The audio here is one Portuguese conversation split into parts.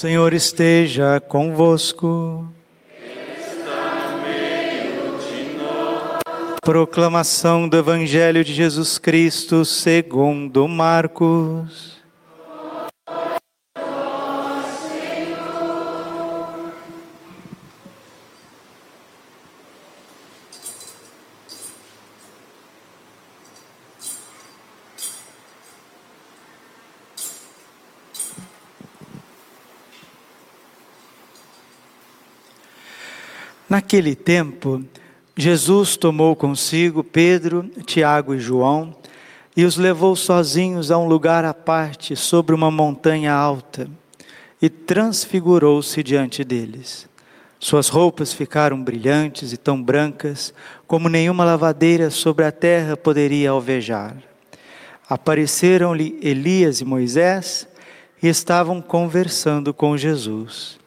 Senhor esteja convosco. Proclamação do Evangelho de Jesus Cristo segundo Marcos. Naquele tempo, Jesus tomou consigo Pedro, Tiago e João e os levou sozinhos a um lugar à parte, sobre uma montanha alta, e transfigurou-se diante deles. Suas roupas ficaram brilhantes e tão brancas como nenhuma lavadeira sobre a terra poderia alvejar. Apareceram-lhe Elias e Moisés e estavam conversando com Jesus.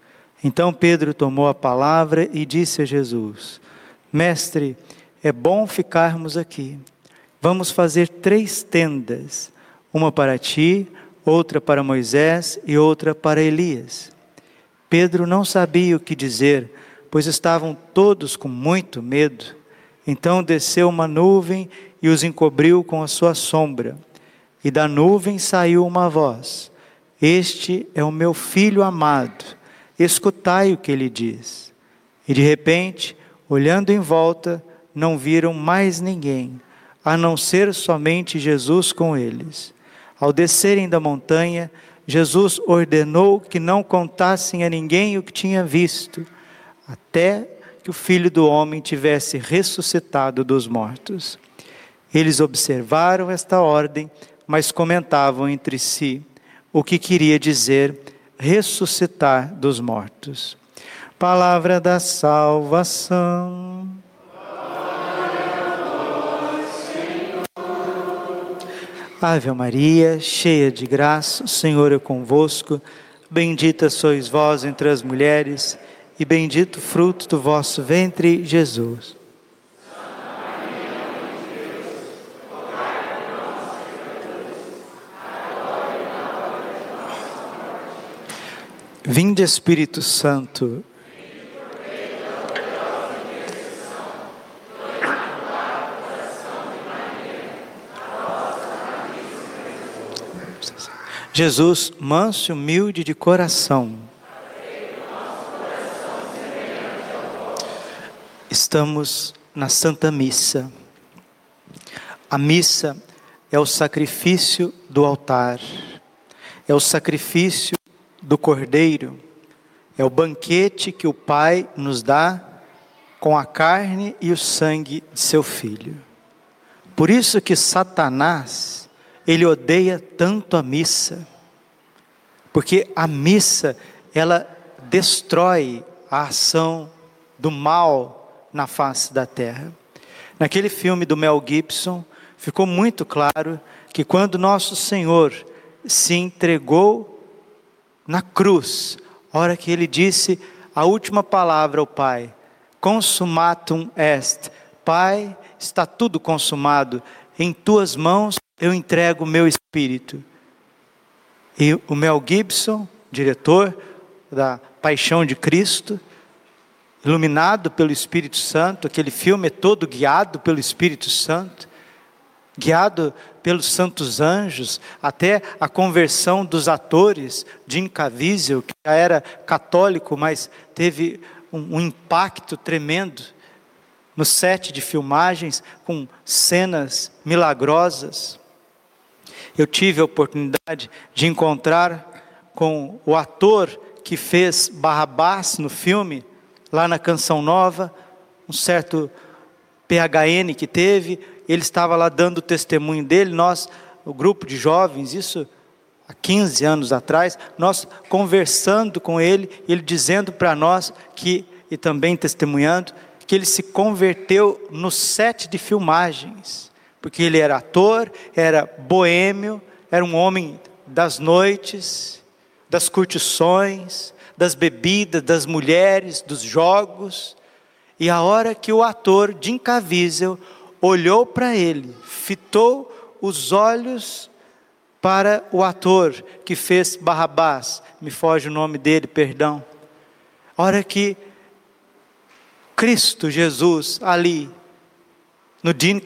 Então Pedro tomou a palavra e disse a Jesus: Mestre, é bom ficarmos aqui. Vamos fazer três tendas: uma para ti, outra para Moisés e outra para Elias. Pedro não sabia o que dizer, pois estavam todos com muito medo. Então desceu uma nuvem e os encobriu com a sua sombra. E da nuvem saiu uma voz: Este é o meu filho amado escutai o que ele diz. E de repente, olhando em volta, não viram mais ninguém, a não ser somente Jesus com eles. Ao descerem da montanha, Jesus ordenou que não contassem a ninguém o que tinha visto, até que o filho do homem tivesse ressuscitado dos mortos. Eles observaram esta ordem, mas comentavam entre si o que queria dizer ressuscitar dos mortos. Palavra da salvação. Ave Maria, cheia de graça, o Senhor é convosco. Bendita sois vós entre as mulheres, e bendito o fruto do vosso ventre, Jesus. Vinde Espírito Santo. Jesus, manso e humilde de coração. Estamos na Santa Missa. A missa é o sacrifício do altar, é o sacrifício do Cordeiro é o banquete que o Pai nos dá com a carne e o sangue de seu Filho. Por isso que Satanás, ele odeia tanto a missa, porque a missa, ela destrói a ação do mal na face da terra. Naquele filme do Mel Gibson, ficou muito claro que quando nosso Senhor se entregou na cruz, hora que ele disse a última palavra ao Pai: Consumatum est. Pai, está tudo consumado. Em tuas mãos eu entrego o meu espírito. E o Mel Gibson, diretor da Paixão de Cristo, iluminado pelo Espírito Santo, aquele filme é todo guiado pelo Espírito Santo, guiado pelos santos anjos, até a conversão dos atores, Jim Caviezel, que já era católico, mas teve um, um impacto tremendo no set de filmagens, com cenas milagrosas. Eu tive a oportunidade de encontrar com o ator que fez Barrabás no filme, lá na Canção Nova, um certo PHN que teve, ele estava lá dando o testemunho dele, nós, o grupo de jovens, isso há 15 anos atrás, nós conversando com ele, ele dizendo para nós que, e também testemunhando, que ele se converteu no set de filmagens, porque ele era ator, era boêmio, era um homem das noites, das curtições, das bebidas, das mulheres, dos jogos, e a hora que o ator Jim Caviezel olhou para ele, fitou os olhos para o ator que fez Barrabás, me foge o nome dele, perdão. A hora que Cristo Jesus ali no Din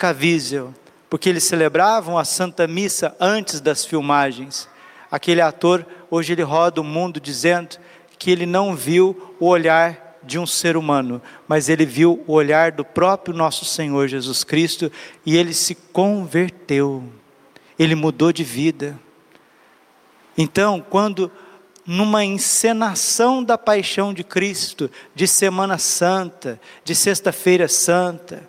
porque eles celebravam a Santa Missa antes das filmagens. Aquele ator, hoje ele roda o mundo dizendo que ele não viu o olhar de um ser humano, mas ele viu o olhar do próprio nosso Senhor Jesus Cristo e ele se converteu, ele mudou de vida. Então, quando numa encenação da paixão de Cristo, de Semana Santa, de Sexta-feira Santa,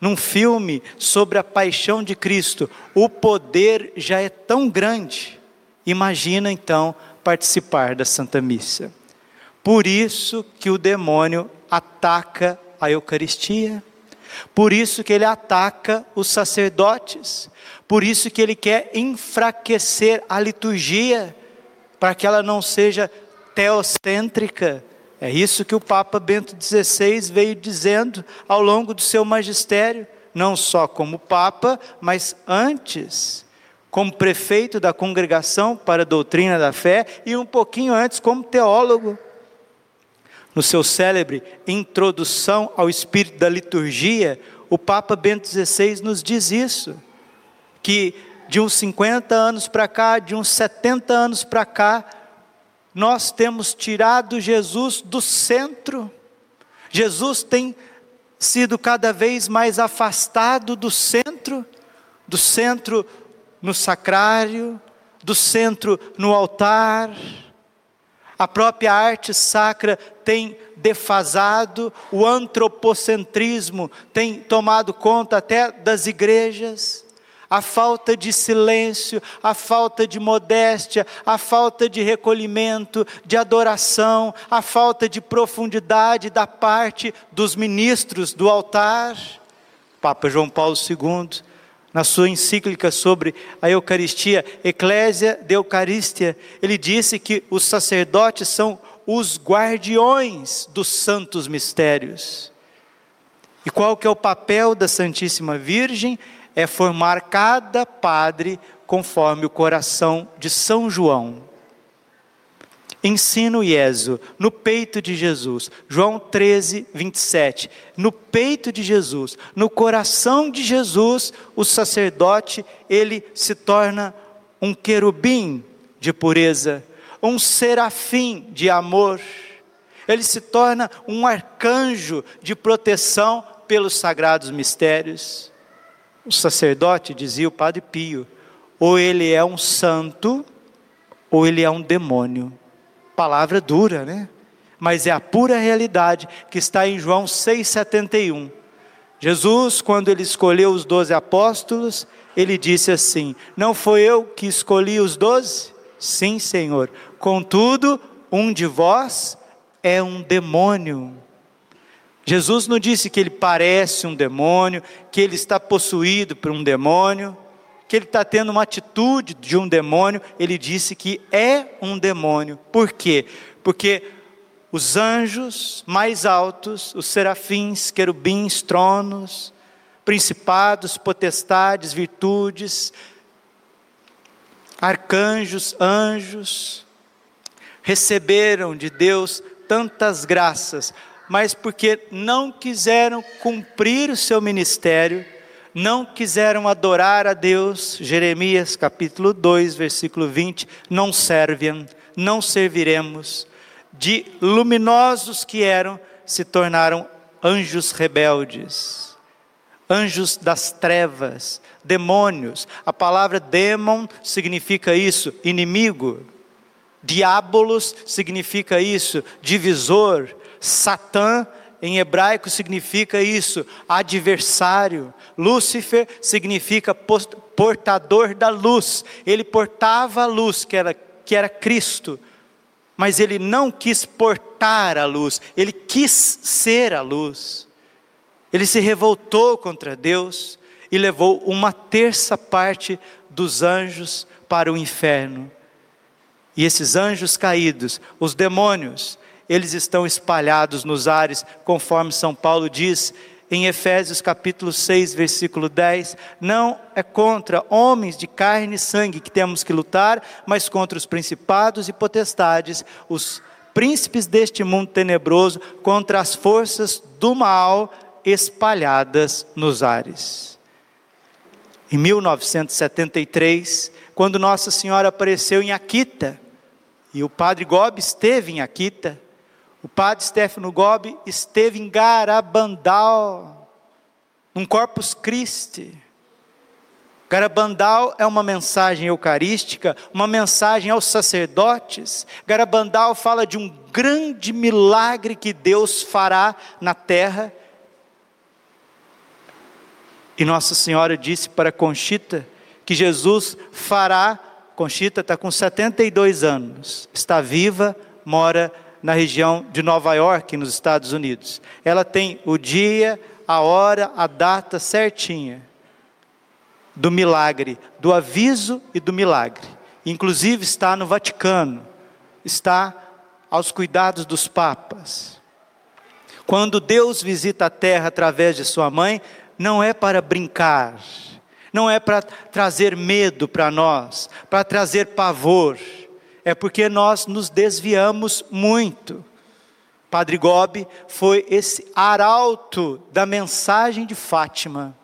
num filme sobre a paixão de Cristo, o poder já é tão grande. Imagina então participar da Santa Missa. Por isso que o demônio ataca a Eucaristia. Por isso que ele ataca os sacerdotes. Por isso que ele quer enfraquecer a liturgia, para que ela não seja teocêntrica, é isso que o Papa Bento XVI veio dizendo ao longo do seu magistério, não só como Papa, mas antes, como prefeito da Congregação para a Doutrina da Fé e um pouquinho antes como teólogo. No seu célebre Introdução ao Espírito da Liturgia, o Papa Bento XVI nos diz isso, que de uns 50 anos para cá, de uns 70 anos para cá, nós temos tirado Jesus do centro. Jesus tem sido cada vez mais afastado do centro, do centro no sacrário, do centro no altar. A própria arte sacra tem defasado, o antropocentrismo tem tomado conta até das igrejas a falta de silêncio, a falta de modéstia, a falta de recolhimento, de adoração, a falta de profundidade da parte dos ministros do altar. Papa João Paulo II, na sua encíclica sobre a Eucaristia, Eclésia de Eucaristia, ele disse que os sacerdotes são os guardiões dos santos mistérios. E qual que é o papel da Santíssima Virgem? é formar cada padre conforme o coração de São João. Ensino Ieso, no peito de Jesus. João 13, 27. No peito de Jesus, no coração de Jesus, o sacerdote, ele se torna um querubim de pureza, um serafim de amor. Ele se torna um arcanjo de proteção pelos sagrados mistérios o sacerdote, dizia o padre Pio, ou ele é um santo, ou ele é um demônio. Palavra dura, né? Mas é a pura realidade que está em João 6,71. Jesus, quando ele escolheu os doze apóstolos, ele disse assim: Não foi eu que escolhi os doze? Sim, Senhor. Contudo, um de vós é um demônio. Jesus não disse que ele parece um demônio, que ele está possuído por um demônio, que ele está tendo uma atitude de um demônio, ele disse que é um demônio. Por quê? Porque os anjos mais altos, os serafins, querubins, tronos, principados, potestades, virtudes, arcanjos, anjos, receberam de Deus tantas graças mas porque não quiseram cumprir o seu ministério, não quiseram adorar a Deus. Jeremias capítulo 2, versículo 20: não servem, não serviremos. De luminosos que eram, se tornaram anjos rebeldes, anjos das trevas, demônios. A palavra demon significa isso, inimigo. Diabolos significa isso, divisor, Satã em hebraico significa isso, adversário. Lúcifer significa portador da luz. Ele portava a luz, que era, que era Cristo, mas ele não quis portar a luz, ele quis ser a luz. Ele se revoltou contra Deus e levou uma terça parte dos anjos para o inferno. E esses anjos caídos, os demônios, eles estão espalhados nos ares, conforme São Paulo diz em Efésios capítulo 6, versículo 10, não é contra homens de carne e sangue que temos que lutar, mas contra os principados e potestades, os príncipes deste mundo tenebroso, contra as forças do mal espalhadas nos ares. Em 1973, quando Nossa Senhora apareceu em Aquita, e o padre Gobi esteve em Aquita, o padre Stefano Gobi esteve em Garabandal, num Corpus Christi. Garabandal é uma mensagem eucarística, uma mensagem aos sacerdotes. Garabandal fala de um grande milagre que Deus fará na terra. E Nossa Senhora disse para Conchita que Jesus fará. Conchita está com 72 anos, está viva, mora na região de Nova York, nos Estados Unidos. Ela tem o dia, a hora, a data certinha do milagre, do aviso e do milagre. Inclusive está no Vaticano, está aos cuidados dos papas. Quando Deus visita a terra através de sua mãe, não é para brincar, não é para trazer medo para nós, para trazer pavor é porque nós nos desviamos muito. Padre Gobi foi esse arauto da mensagem de Fátima.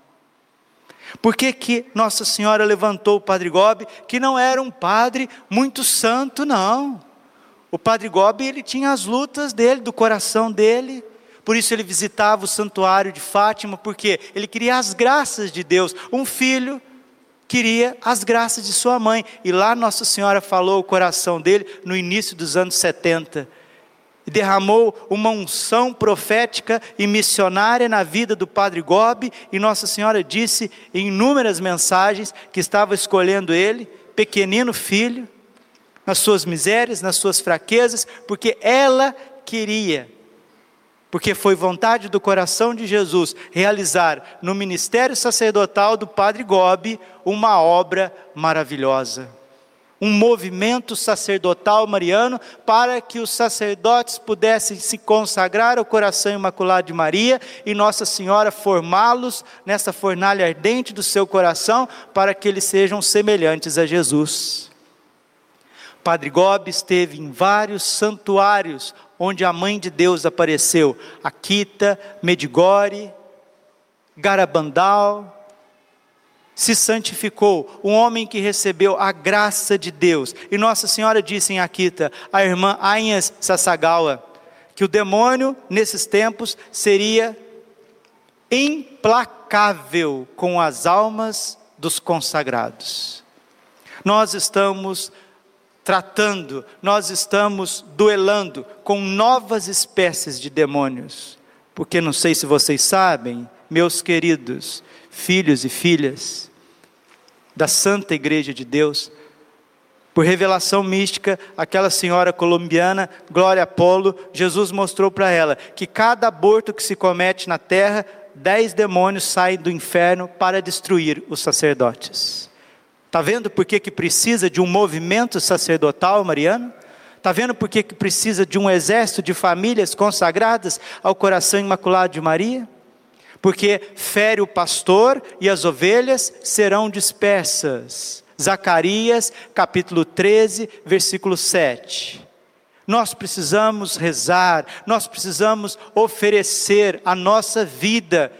Por que, que Nossa Senhora levantou o Padre Gobi, que não era um padre muito santo, não. O Padre Gobi, ele tinha as lutas dele, do coração dele, por isso ele visitava o santuário de Fátima, porque ele queria as graças de Deus. Um filho queria as graças de sua mãe. E lá Nossa Senhora falou o coração dele no início dos anos 70. E derramou uma unção profética e missionária na vida do Padre Gobi, e Nossa Senhora disse em inúmeras mensagens que estava escolhendo ele, pequenino filho, nas suas misérias, nas suas fraquezas, porque ela queria porque foi vontade do coração de Jesus realizar no ministério sacerdotal do Padre Gobi uma obra maravilhosa. Um movimento sacerdotal mariano para que os sacerdotes pudessem se consagrar ao coração imaculado de Maria e Nossa Senhora formá-los nessa fornalha ardente do seu coração para que eles sejam semelhantes a Jesus. Padre Gobi esteve em vários santuários onde a mãe de Deus apareceu, Akita, Medigore, Garabandal, se santificou, um homem que recebeu a graça de Deus. E Nossa Senhora disse em Akita, a irmã Ainhas Sasagawa, que o demônio nesses tempos seria implacável com as almas dos consagrados. Nós estamos tratando, nós estamos duelando com novas espécies de demônios. Porque não sei se vocês sabem, meus queridos filhos e filhas da Santa Igreja de Deus, por revelação mística, aquela senhora colombiana, Glória Apolo, Jesus mostrou para ela que cada aborto que se comete na terra, dez demônios saem do inferno para destruir os sacerdotes. Está vendo por que, que precisa de um movimento sacerdotal mariano? Está vendo por que, que precisa de um exército de famílias consagradas ao coração imaculado de Maria? Porque fere o pastor e as ovelhas serão dispersas. Zacarias capítulo 13, versículo 7. Nós precisamos rezar, nós precisamos oferecer a nossa vida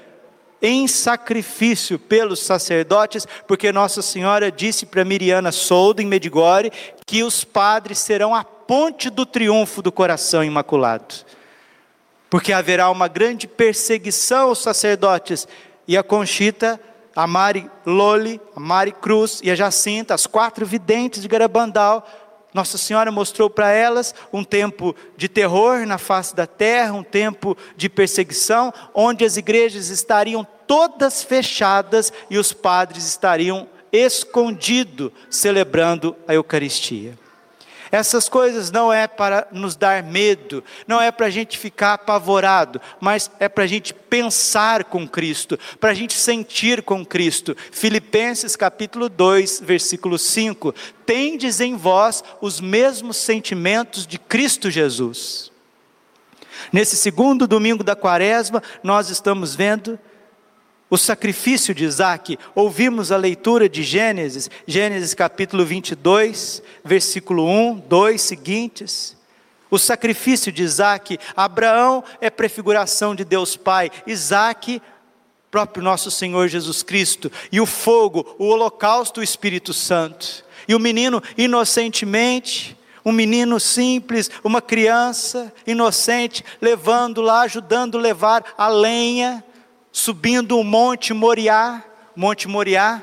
em sacrifício pelos sacerdotes, porque Nossa Senhora disse para Miriana Soldo, em Medigore, que os padres serão a ponte do triunfo do coração imaculado. Porque haverá uma grande perseguição aos sacerdotes, e a Conchita a Mari Loli, a Mari Cruz e a Jacinta, as quatro videntes de Garabandal, nossa Senhora mostrou para elas um tempo de terror na face da terra, um tempo de perseguição, onde as igrejas estariam todas fechadas e os padres estariam escondidos celebrando a Eucaristia. Essas coisas não é para nos dar medo, não é para a gente ficar apavorado, mas é para a gente pensar com Cristo, para a gente sentir com Cristo. Filipenses capítulo 2, versículo 5: Tendes em vós os mesmos sentimentos de Cristo Jesus. Nesse segundo domingo da quaresma, nós estamos vendo o sacrifício de Isaac. Ouvimos a leitura de Gênesis, Gênesis capítulo 22, versículo 1, 2 seguintes. O sacrifício de Isaac, Abraão é prefiguração de Deus Pai, Isaac, próprio nosso Senhor Jesus Cristo, e o fogo, o holocausto, o Espírito Santo. E o menino inocentemente, um menino simples, uma criança inocente, levando lá, ajudando a levar a lenha, subindo o Monte Moriá, Monte Moriá,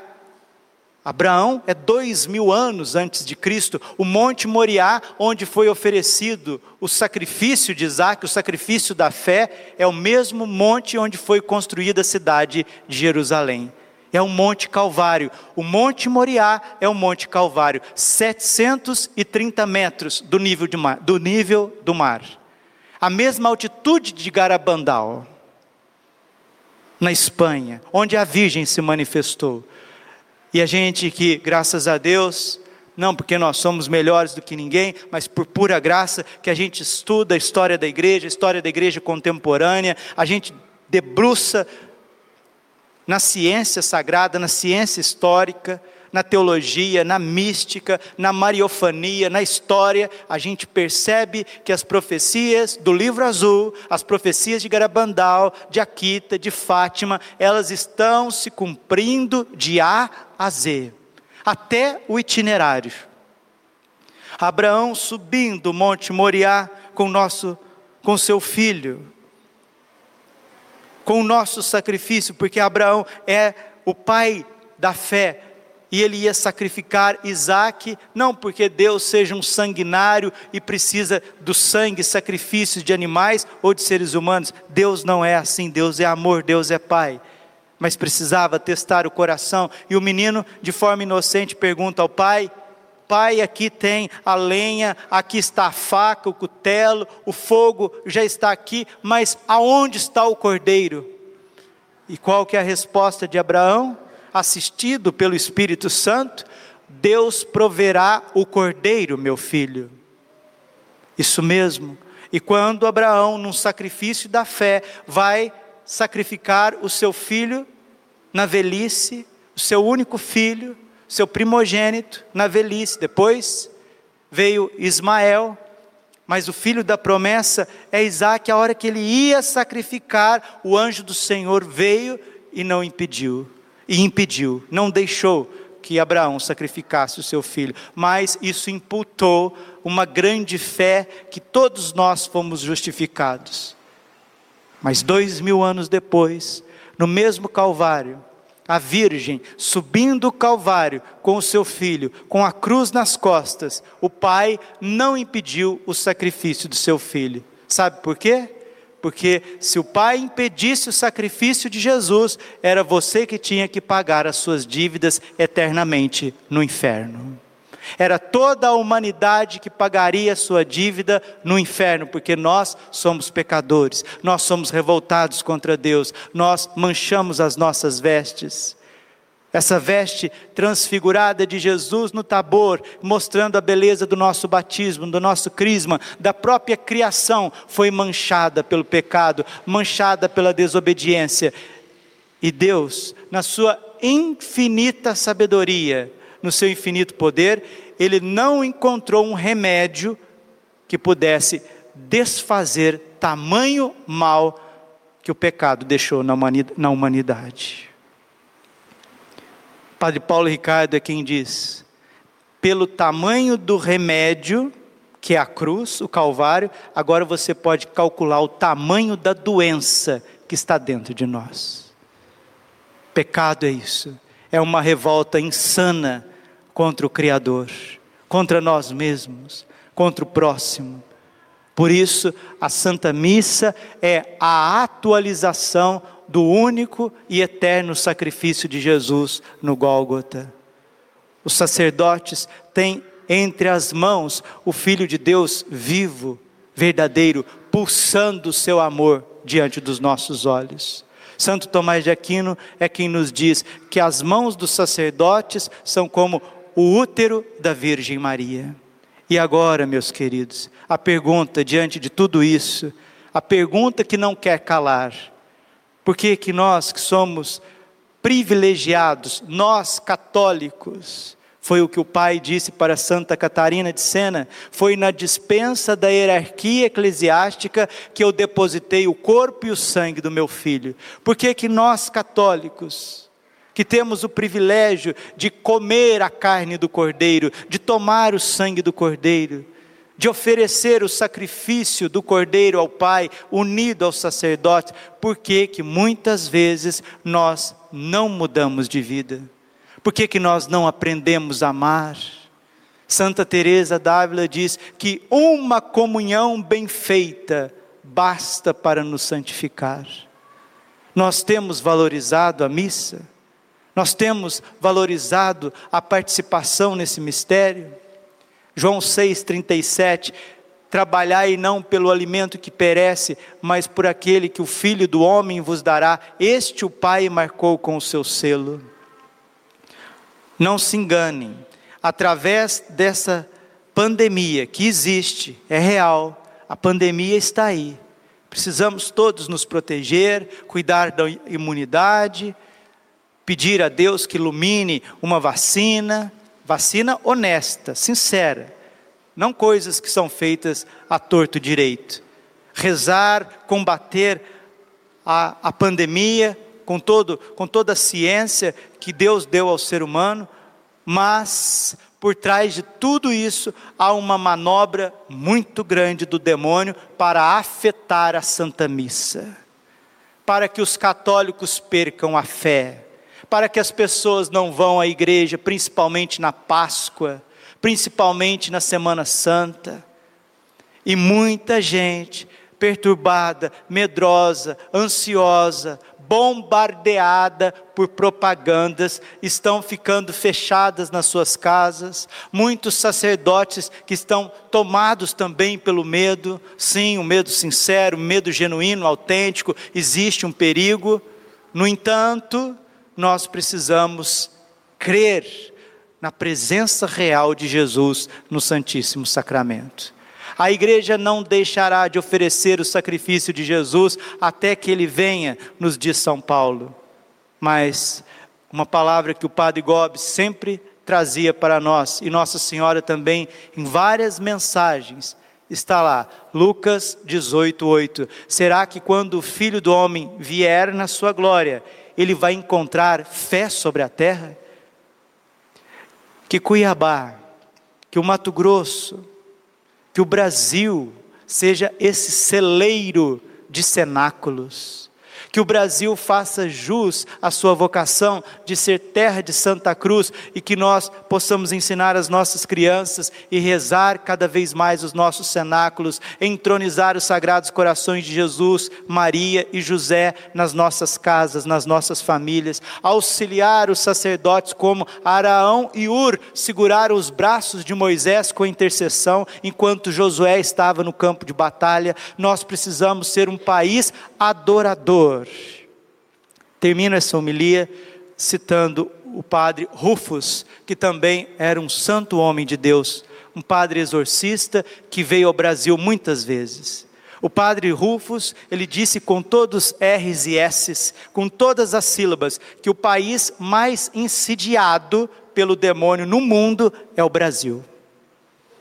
Abraão é dois mil anos antes de Cristo, o Monte Moriá, onde foi oferecido o sacrifício de Isaac, o sacrifício da fé, é o mesmo monte onde foi construída a cidade de Jerusalém. É o Monte Calvário. O Monte Moriá é o Monte Calvário, 730 metros do nível, mar, do, nível do mar. A mesma altitude de Garabandal, na Espanha, onde a Virgem se manifestou. E a gente que, graças a Deus, não porque nós somos melhores do que ninguém, mas por pura graça, que a gente estuda a história da igreja, a história da igreja contemporânea, a gente debruça na ciência sagrada, na ciência histórica, na teologia, na mística, na mariofania, na história, a gente percebe que as profecias do livro azul, as profecias de Garabandal, de Aquita, de Fátima, elas estão se cumprindo de A a Z, até o itinerário. Abraão subindo o Monte Moriá com nosso com seu filho, com o nosso sacrifício, porque Abraão é o pai da fé, e ele ia sacrificar Isaac, não porque Deus seja um sanguinário e precisa do sangue, sacrifícios de animais ou de seres humanos. Deus não é assim, Deus é amor, Deus é Pai. Mas precisava testar o coração, e o menino, de forma inocente, pergunta ao pai: Pai, aqui tem a lenha, aqui está a faca, o cutelo, o fogo já está aqui, mas aonde está o cordeiro? E qual que é a resposta de Abraão? Assistido pelo Espírito Santo, Deus proverá o cordeiro, meu filho. Isso mesmo. E quando Abraão, num sacrifício da fé, vai sacrificar o seu filho na velhice, o seu único filho, seu primogênito na velhice, depois veio Ismael, mas o filho da promessa é Isaac, a hora que ele ia sacrificar, o anjo do Senhor veio e não impediu e impediu, não deixou que Abraão sacrificasse o seu filho, mas isso imputou uma grande fé que todos nós fomos justificados. Mas dois mil anos depois, no mesmo Calvário, a Virgem subindo o Calvário com o seu filho, com a cruz nas costas, o pai não impediu o sacrifício do seu filho. Sabe por quê? Porque se o pai impedisse o sacrifício de Jesus, era você que tinha que pagar as suas dívidas eternamente no inferno. Era toda a humanidade que pagaria a sua dívida no inferno, porque nós somos pecadores, nós somos revoltados contra Deus, nós manchamos as nossas vestes. Essa veste transfigurada de Jesus no Tabor, mostrando a beleza do nosso batismo, do nosso crisma, da própria criação, foi manchada pelo pecado, manchada pela desobediência. E Deus, na sua infinita sabedoria, no seu infinito poder, ele não encontrou um remédio que pudesse desfazer tamanho mal que o pecado deixou na humanidade. Padre Paulo Ricardo é quem diz: pelo tamanho do remédio, que é a cruz, o Calvário, agora você pode calcular o tamanho da doença que está dentro de nós. Pecado é isso, é uma revolta insana contra o Criador, contra nós mesmos, contra o próximo. Por isso, a Santa Missa é a atualização do único e eterno sacrifício de Jesus no Gólgota. Os sacerdotes têm entre as mãos o Filho de Deus vivo, verdadeiro, pulsando o seu amor diante dos nossos olhos. Santo Tomás de Aquino é quem nos diz que as mãos dos sacerdotes são como o útero da Virgem Maria. E agora, meus queridos, a pergunta diante de tudo isso, a pergunta que não quer calar: por que, que nós que somos privilegiados, nós católicos, foi o que o pai disse para Santa Catarina de Sena. Foi na dispensa da hierarquia eclesiástica que eu depositei o corpo e o sangue do meu filho. Por que que nós católicos, que temos o privilégio de comer a carne do cordeiro, de tomar o sangue do cordeiro, de oferecer o sacrifício do cordeiro ao Pai, unido ao sacerdote, por que que muitas vezes nós não mudamos de vida? Por que, que nós não aprendemos a amar? Santa Teresa d'Ávila diz que uma comunhão bem feita basta para nos santificar. Nós temos valorizado a missa, nós temos valorizado a participação nesse mistério. João 6,37, trabalhai não pelo alimento que perece, mas por aquele que o Filho do Homem vos dará, este o Pai marcou com o seu selo. Não se enganem, através dessa pandemia que existe, é real, a pandemia está aí. Precisamos todos nos proteger, cuidar da imunidade, pedir a Deus que ilumine uma vacina, vacina honesta, sincera, não coisas que são feitas a torto direito. Rezar, combater a, a pandemia, com, todo, com toda a ciência que Deus deu ao ser humano, mas por trás de tudo isso há uma manobra muito grande do demônio para afetar a Santa Missa, para que os católicos percam a fé, para que as pessoas não vão à igreja, principalmente na Páscoa, principalmente na Semana Santa. E muita gente perturbada, medrosa, ansiosa, bombardeada por propagandas, estão ficando fechadas nas suas casas, muitos sacerdotes que estão tomados também pelo medo, sim, o um medo sincero, um medo genuíno, autêntico, existe um perigo, no entanto, nós precisamos crer na presença real de Jesus no Santíssimo Sacramento. A igreja não deixará de oferecer o sacrifício de Jesus até que ele venha, nos diz São Paulo. Mas uma palavra que o Padre Gobi sempre trazia para nós, e Nossa Senhora também, em várias mensagens, está lá, Lucas 18, 8. Será que quando o Filho do Homem vier na sua glória, ele vai encontrar fé sobre a terra? Que Cuiabá, que o Mato Grosso, que o Brasil seja esse celeiro de cenáculos que o Brasil faça jus à sua vocação de ser terra de Santa Cruz e que nós possamos ensinar as nossas crianças e rezar cada vez mais os nossos cenáculos, entronizar os sagrados corações de Jesus, Maria e José nas nossas casas, nas nossas famílias, auxiliar os sacerdotes como Araão e Ur seguraram os braços de Moisés com intercessão enquanto Josué estava no campo de batalha. Nós precisamos ser um país adorador Senhor. Termino essa homilia citando o padre Rufus, que também era um santo homem de Deus, um padre exorcista que veio ao Brasil muitas vezes. O padre Rufus, ele disse com todos R's e S's, com todas as sílabas, que o país mais insidiado pelo demônio no mundo é o Brasil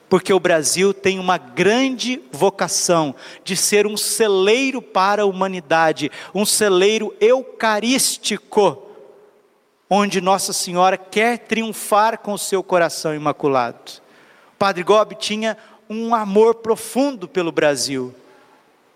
porque o Brasil tem uma grande vocação de ser um celeiro para a humanidade, um celeiro eucarístico, onde Nossa Senhora quer triunfar com o seu coração imaculado. O Padre Gobi tinha um amor profundo pelo Brasil.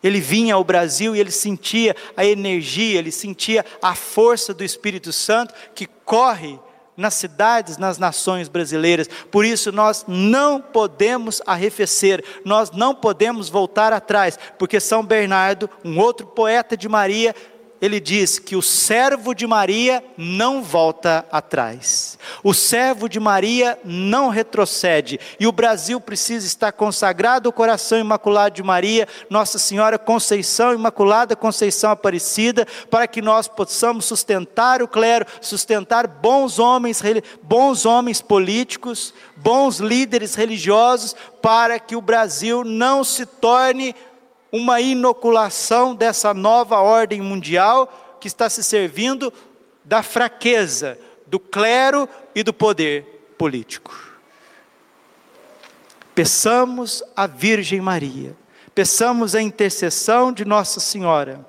Ele vinha ao Brasil e ele sentia a energia, ele sentia a força do Espírito Santo que corre nas cidades, nas nações brasileiras. Por isso nós não podemos arrefecer, nós não podemos voltar atrás, porque São Bernardo, um outro poeta de Maria, ele diz que o servo de Maria não volta atrás. O servo de Maria não retrocede. E o Brasil precisa estar consagrado ao coração imaculado de Maria, Nossa Senhora Conceição Imaculada, Conceição Aparecida, para que nós possamos sustentar o clero, sustentar bons homens, bons homens políticos, bons líderes religiosos, para que o Brasil não se torne uma inoculação dessa nova ordem mundial que está se servindo da fraqueza do clero e do poder político. Peçamos a Virgem Maria, peçamos a intercessão de Nossa Senhora,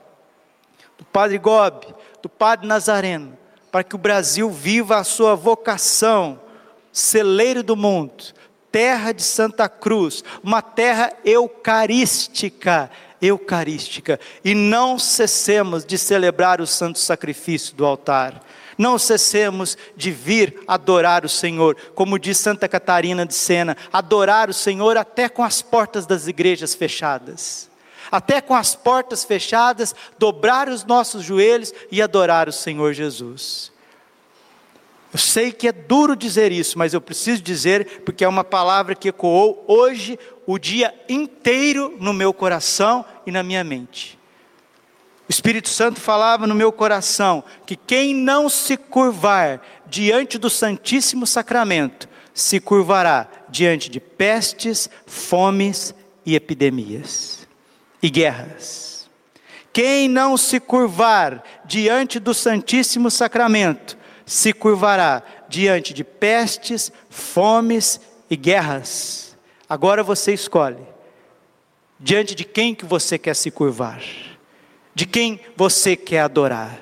do Padre Gobi, do Padre Nazareno, para que o Brasil viva a sua vocação, celeiro do mundo, terra de Santa Cruz, uma terra eucarística, eucarística, e não cessemos de celebrar o santo sacrifício do altar. Não cessemos de vir adorar o Senhor, como diz Santa Catarina de Sena, adorar o Senhor até com as portas das igrejas fechadas. Até com as portas fechadas, dobrar os nossos joelhos e adorar o Senhor Jesus. Eu sei que é duro dizer isso, mas eu preciso dizer porque é uma palavra que ecoou hoje o dia inteiro no meu coração e na minha mente. O Espírito Santo falava no meu coração que quem não se curvar diante do Santíssimo Sacramento, se curvará diante de pestes, fomes e epidemias e guerras. Quem não se curvar diante do Santíssimo Sacramento, se curvará diante de pestes, fomes e guerras. Agora você escolhe diante de quem que você quer se curvar de quem você quer adorar.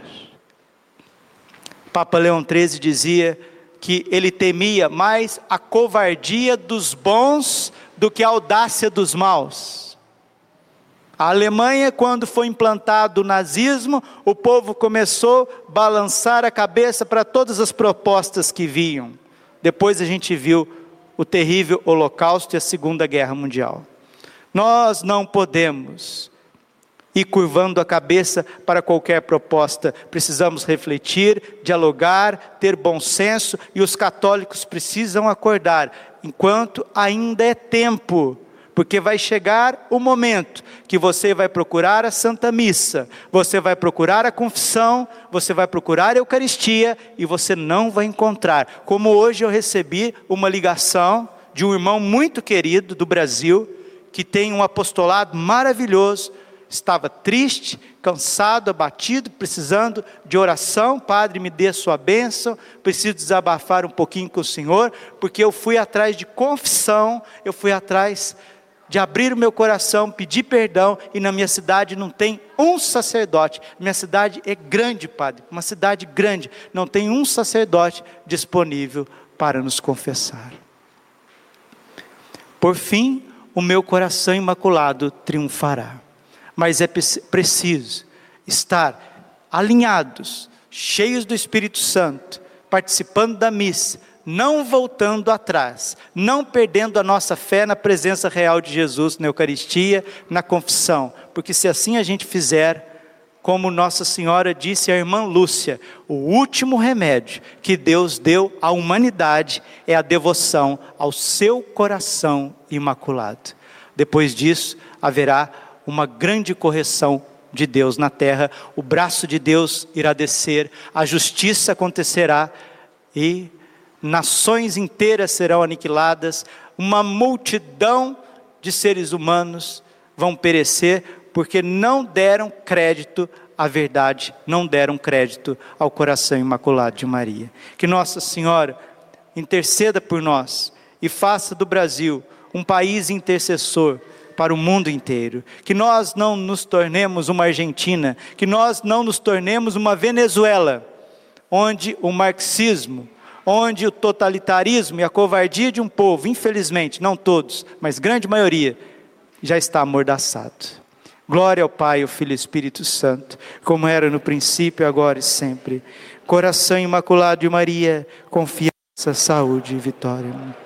Papa Leão XIII dizia que ele temia mais a covardia dos bons do que a audácia dos maus. A Alemanha, quando foi implantado o nazismo, o povo começou a balançar a cabeça para todas as propostas que vinham. Depois a gente viu o terrível Holocausto e a Segunda Guerra Mundial. Nós não podemos e curvando a cabeça para qualquer proposta. Precisamos refletir, dialogar, ter bom senso e os católicos precisam acordar enquanto ainda é tempo. Porque vai chegar o momento que você vai procurar a Santa Missa, você vai procurar a confissão, você vai procurar a Eucaristia e você não vai encontrar. Como hoje eu recebi uma ligação de um irmão muito querido do Brasil, que tem um apostolado maravilhoso, estava triste, cansado, abatido, precisando de oração. Padre, me dê sua bênção. Preciso desabafar um pouquinho com o Senhor, porque eu fui atrás de confissão, eu fui atrás de abrir o meu coração, pedir perdão, e na minha cidade não tem um sacerdote. Minha cidade é grande, Padre, uma cidade grande, não tem um sacerdote disponível para nos confessar. Por fim, o meu coração imaculado triunfará mas é preciso estar alinhados, cheios do Espírito Santo, participando da missa, não voltando atrás, não perdendo a nossa fé na presença real de Jesus na Eucaristia, na confissão, porque se assim a gente fizer, como Nossa Senhora disse à irmã Lúcia, o último remédio que Deus deu à humanidade é a devoção ao seu coração imaculado. Depois disso, haverá uma grande correção de Deus na terra, o braço de Deus irá descer, a justiça acontecerá e nações inteiras serão aniquiladas, uma multidão de seres humanos vão perecer porque não deram crédito à verdade, não deram crédito ao coração imaculado de Maria. Que Nossa Senhora interceda por nós e faça do Brasil um país intercessor para o mundo inteiro. Que nós não nos tornemos uma Argentina, que nós não nos tornemos uma Venezuela, onde o marxismo, onde o totalitarismo e a covardia de um povo, infelizmente, não todos, mas grande maioria, já está amordaçado. Glória ao Pai, ao Filho e Espírito Santo, como era no princípio, agora e sempre. Coração imaculado de Maria, confiança, saúde e vitória.